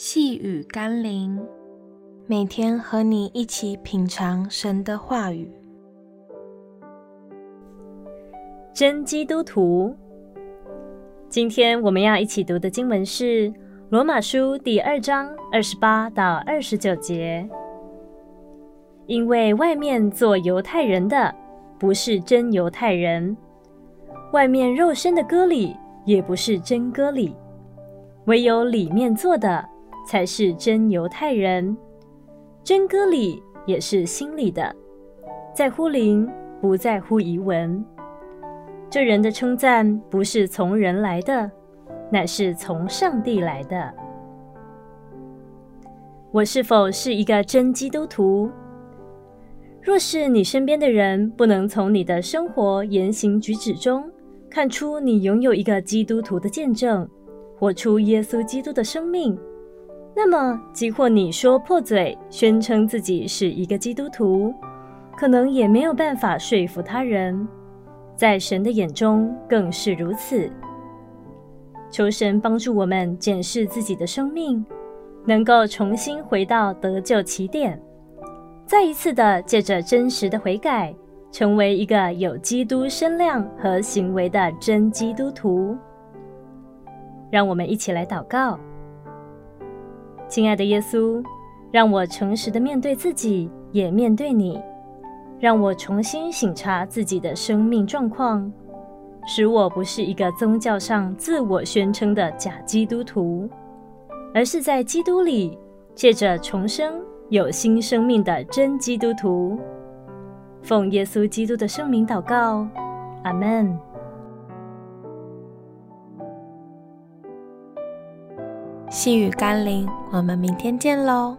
细雨甘霖，每天和你一起品尝神的话语。真基督徒，今天我们要一起读的经文是《罗马书》第二章二十八到二十九节。因为外面做犹太人的，不是真犹太人；外面肉身的割礼，也不是真割礼；唯有里面做的，才是真犹太人，真割礼也是心里的，在乎灵，不在乎仪文。这人的称赞不是从人来的，乃是从上帝来的。我是否是一个真基督徒？若是你身边的人不能从你的生活言行举止中看出你拥有一个基督徒的见证，活出耶稣基督的生命，那么，即或你说破嘴，宣称自己是一个基督徒，可能也没有办法说服他人。在神的眼中更是如此。求神帮助我们检视自己的生命，能够重新回到得救起点，再一次的借着真实的悔改，成为一个有基督身量和行为的真基督徒。让我们一起来祷告。亲爱的耶稣，让我诚实的面对自己，也面对你，让我重新省察自己的生命状况，使我不是一个宗教上自我宣称的假基督徒，而是在基督里借着重生有新生命的真基督徒。奉耶稣基督的圣名祷告，阿门。细雨甘霖，我们明天见喽。